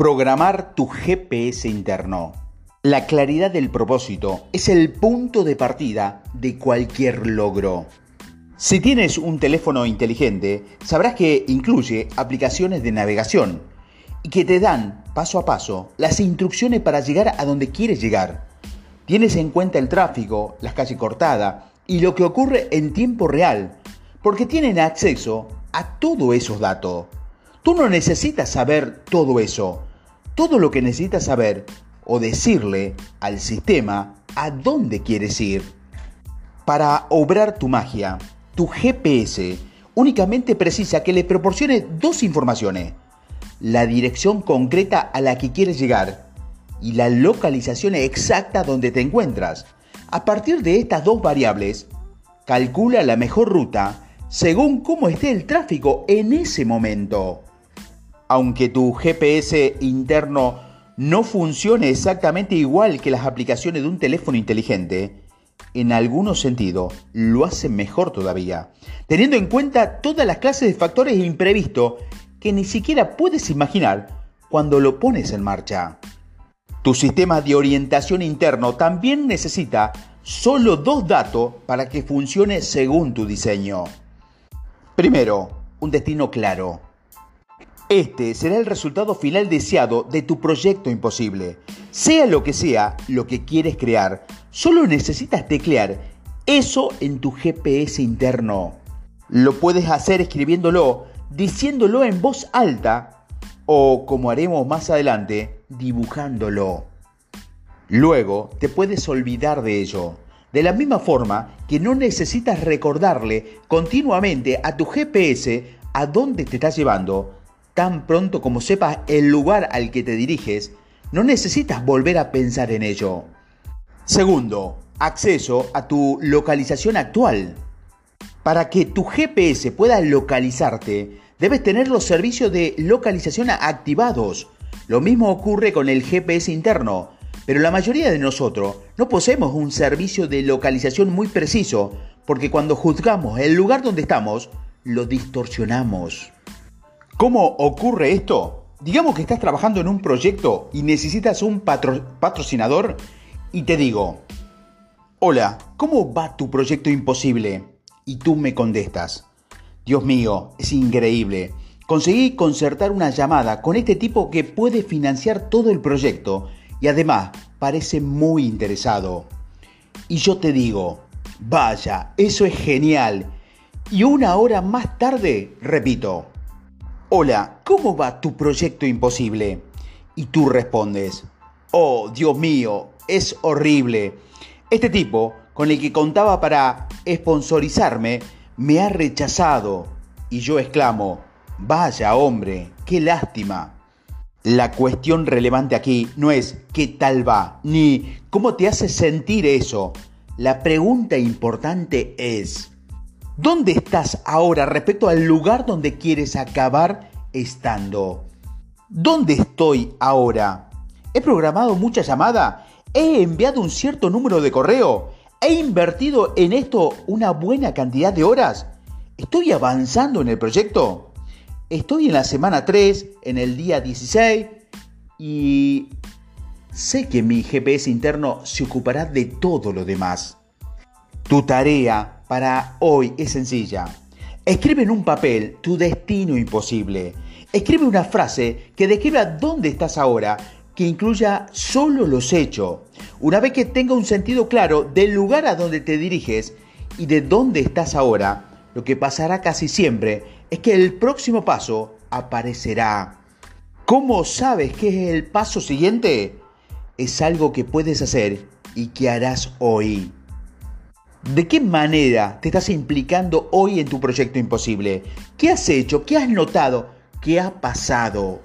Programar tu GPS interno. La claridad del propósito es el punto de partida de cualquier logro. Si tienes un teléfono inteligente, sabrás que incluye aplicaciones de navegación y que te dan paso a paso las instrucciones para llegar a donde quieres llegar. Tienes en cuenta el tráfico, las calles cortadas y lo que ocurre en tiempo real, porque tienen acceso a todos esos datos. Tú no necesitas saber todo eso, todo lo que necesitas saber o decirle al sistema a dónde quieres ir. Para obrar tu magia, tu GPS únicamente precisa que le proporcione dos informaciones. La dirección concreta a la que quieres llegar y la localización exacta donde te encuentras. A partir de estas dos variables, calcula la mejor ruta según cómo esté el tráfico en ese momento aunque tu GPS interno no funcione exactamente igual que las aplicaciones de un teléfono inteligente, en algunos sentidos lo hace mejor todavía, teniendo en cuenta todas las clases de factores imprevistos que ni siquiera puedes imaginar cuando lo pones en marcha. Tu sistema de orientación interno también necesita solo dos datos para que funcione según tu diseño. Primero, un destino claro. Este será el resultado final deseado de tu proyecto imposible. Sea lo que sea lo que quieres crear, solo necesitas teclear eso en tu GPS interno. Lo puedes hacer escribiéndolo, diciéndolo en voz alta o, como haremos más adelante, dibujándolo. Luego te puedes olvidar de ello. De la misma forma que no necesitas recordarle continuamente a tu GPS a dónde te estás llevando, tan pronto como sepas el lugar al que te diriges, no necesitas volver a pensar en ello. Segundo, acceso a tu localización actual. Para que tu GPS pueda localizarte, debes tener los servicios de localización activados. Lo mismo ocurre con el GPS interno, pero la mayoría de nosotros no poseemos un servicio de localización muy preciso, porque cuando juzgamos el lugar donde estamos, lo distorsionamos. ¿Cómo ocurre esto? Digamos que estás trabajando en un proyecto y necesitas un patrocinador y te digo, hola, ¿cómo va tu proyecto imposible? Y tú me contestas, Dios mío, es increíble. Conseguí concertar una llamada con este tipo que puede financiar todo el proyecto y además parece muy interesado. Y yo te digo, vaya, eso es genial. Y una hora más tarde, repito, Hola, ¿cómo va tu proyecto imposible? Y tú respondes, oh, Dios mío, es horrible. Este tipo, con el que contaba para sponsorizarme, me ha rechazado. Y yo exclamo, vaya hombre, qué lástima. La cuestión relevante aquí no es qué tal va, ni cómo te hace sentir eso. La pregunta importante es, ¿Dónde estás ahora respecto al lugar donde quieres acabar estando? ¿Dónde estoy ahora? ¿He programado mucha llamada? ¿He enviado un cierto número de correo? ¿He invertido en esto una buena cantidad de horas? ¿Estoy avanzando en el proyecto? Estoy en la semana 3, en el día 16 y sé que mi GPS interno se ocupará de todo lo demás. Tu tarea para hoy es sencilla. Escribe en un papel tu destino imposible. Escribe una frase que describa dónde estás ahora, que incluya solo los hechos. Una vez que tenga un sentido claro del lugar a donde te diriges y de dónde estás ahora, lo que pasará casi siempre es que el próximo paso aparecerá. ¿Cómo sabes qué es el paso siguiente? Es algo que puedes hacer y que harás hoy. ¿De qué manera te estás implicando hoy en tu proyecto imposible? ¿Qué has hecho? ¿Qué has notado? ¿Qué ha pasado?